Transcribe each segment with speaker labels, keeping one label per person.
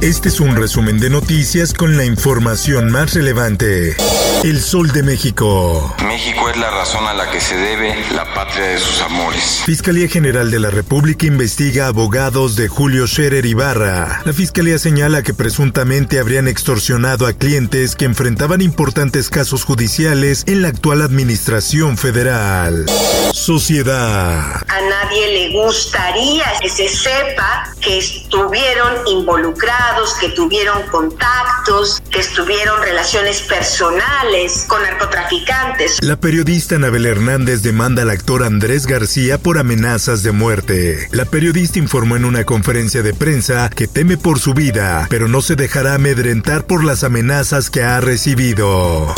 Speaker 1: Este es un resumen de noticias con la información más relevante. El Sol de México.
Speaker 2: México es la razón a la que se debe la patria de sus amores.
Speaker 1: Fiscalía General de la República investiga abogados de Julio Scherer Ibarra. La Fiscalía señala que presuntamente habrían extorsionado a clientes que enfrentaban importantes casos judiciales en la actual administración federal. Sociedad.
Speaker 3: A nadie le gustaría que se sepa que estuvieron involucrados, que tuvieron contactos, que estuvieron relaciones personales con narcotraficantes.
Speaker 1: La periodista Anabel Hernández demanda al actor Andrés García por amenazas de muerte. La periodista informó en una conferencia de prensa que teme por su vida, pero no se dejará amedrentar por las amenazas que ha recibido.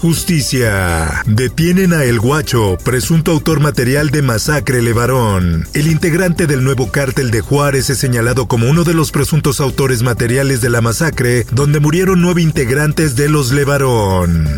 Speaker 1: Justicia. Detienen a El Guacho, presunto autor material de masacre Levarón. El integrante del nuevo cártel de Juárez es señalado como uno de los presuntos autores materiales de la masacre, donde murieron nueve integrantes de los Levarón.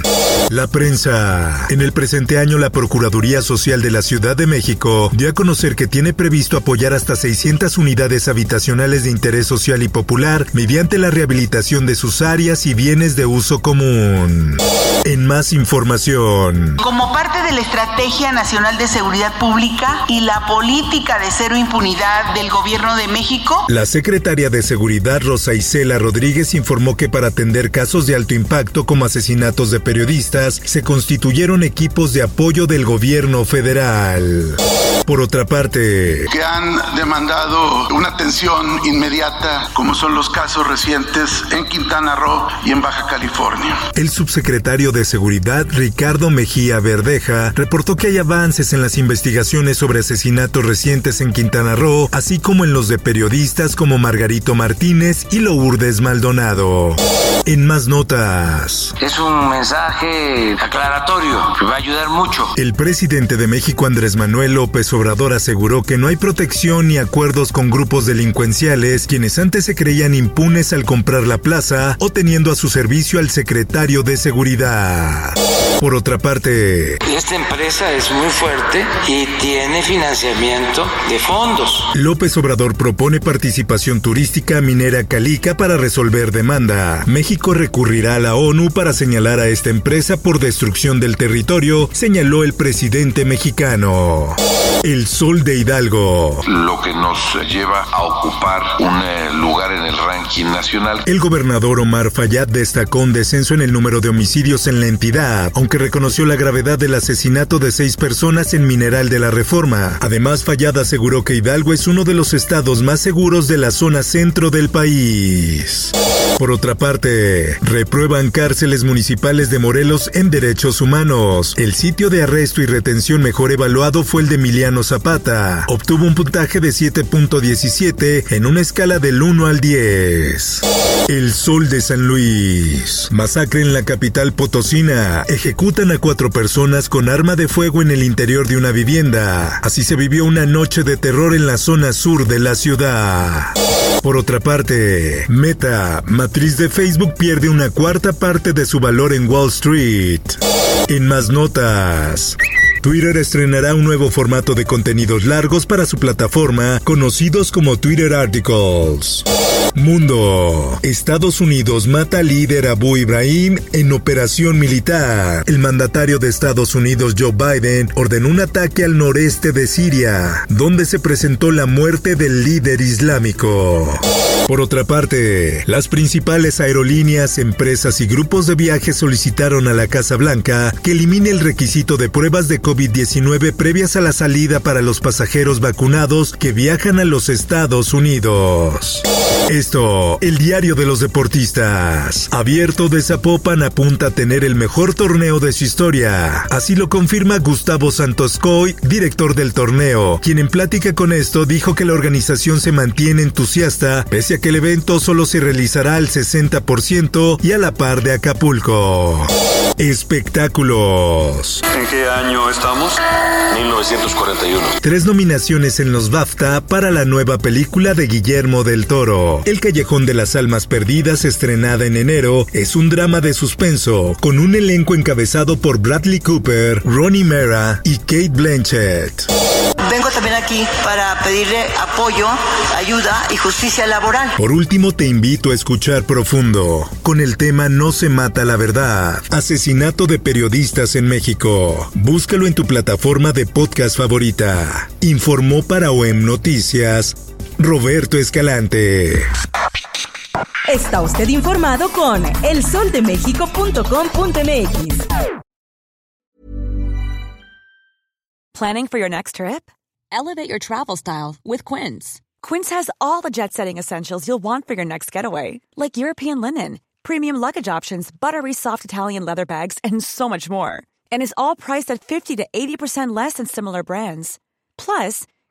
Speaker 1: La prensa. En el presente año, la Procuraduría Social de la Ciudad de México dio a conocer que tiene previsto apoyar hasta 600 unidades habitacionales de interés social y popular mediante la rehabilitación de sus áreas y bienes de uso común. En más información.
Speaker 4: Como parte de la Estrategia Nacional de Seguridad Pública y la política de cero impunidad del Gobierno de México,
Speaker 1: La secretaria de Seguridad Rosa Isela Rodríguez informó que para atender casos de alto impacto como asesinatos de periodistas, se constituyeron equipos de apoyo del gobierno federal. Por otra parte,
Speaker 5: que han demandado una atención inmediata, como son los casos recientes en Quintana Roo y en Baja California.
Speaker 1: el subsecretario de Seguridad Ricardo Mejía Verdeja reportó que hay avances en las investigaciones sobre asesinatos recientes en Quintana Roo, así como en los de periodistas como Margarito Martínez y Lourdes Maldonado. En más notas.
Speaker 6: Es un mensaje aclaratorio que va a ayudar mucho.
Speaker 1: El presidente de México, Andrés Manuel López Obrador, aseguró que no hay protección ni acuerdos con grupos delincuenciales, quienes antes se creían impunes al comprar la plaza o teniendo a su servicio al secretario de Seguridad. Por otra parte,
Speaker 6: Esta empresa es muy fuerte y tiene financiamiento de fondos.
Speaker 1: López Obrador propone participación turística minera Calica para resolver demanda. México recurrirá a la ONU para señalar a esta empresa por destrucción del territorio, señaló el presidente mexicano. El Sol de Hidalgo.
Speaker 2: Lo que nos lleva a ocupar un eh, lugar en el ranking nacional.
Speaker 1: El gobernador Omar Fayad destacó un descenso en el número de homicidios en la entidad, aunque reconoció la gravedad del asesinato de seis personas en Mineral de la Reforma. Además, Fayad aseguró que Hidalgo es uno de los estados más seguros de la zona centro del país. Isso. Por otra parte, reprueban cárceles municipales de Morelos en derechos humanos. El sitio de arresto y retención mejor evaluado fue el de Emiliano Zapata. Obtuvo un puntaje de 7.17 en una escala del 1 al 10. El Sol de San Luis. Masacre en la capital potosina. Ejecutan a cuatro personas con arma de fuego en el interior de una vivienda. Así se vivió una noche de terror en la zona sur de la ciudad. Por otra parte, Meta, matriz de Facebook, pierde una cuarta parte de su valor en Wall Street. En más notas. Twitter estrenará un nuevo formato de contenidos largos para su plataforma, conocidos como Twitter Articles. Mundo. Estados Unidos mata al líder Abu Ibrahim en operación militar. El mandatario de Estados Unidos, Joe Biden, ordenó un ataque al noreste de Siria, donde se presentó la muerte del líder islámico. Por otra parte, las principales aerolíneas, empresas y grupos de viajes solicitaron a la Casa Blanca que elimine el requisito de pruebas de COVID-19 previas a la salida para los pasajeros vacunados que viajan a los Estados Unidos. Esto, el diario de los deportistas. Abierto de Zapopan apunta a tener el mejor torneo de su historia. Así lo confirma Gustavo Santos Coy, director del torneo, quien en plática con esto dijo que la organización se mantiene entusiasta, pese a que el evento solo se realizará al 60% y a la par de Acapulco. Espectáculos.
Speaker 7: ¿En qué año estamos?
Speaker 2: 1941.
Speaker 1: Tres nominaciones en los BAFTA para la nueva película de Guillermo del Toro. El Callejón de las Almas Perdidas, estrenada en enero, es un drama de suspenso, con un elenco encabezado por Bradley Cooper, Ronnie Mara y Kate Blanchett.
Speaker 4: Vengo también aquí para pedirle apoyo, ayuda y justicia laboral.
Speaker 1: Por último, te invito a escuchar profundo, con el tema No se mata la verdad, asesinato de periodistas en México. Búscalo en tu plataforma de podcast favorita. Informó para OEM Noticias, Roberto Escalante.
Speaker 8: Está usted informado con elsoldemexico.com.mx.
Speaker 9: Planning for your next trip? Elevate your travel style with Quince. Quince has all the jet setting essentials you'll want for your next getaway, like European linen, premium luggage options, buttery soft Italian leather bags, and so much more. And is all priced at 50 to 80% less than similar brands. Plus,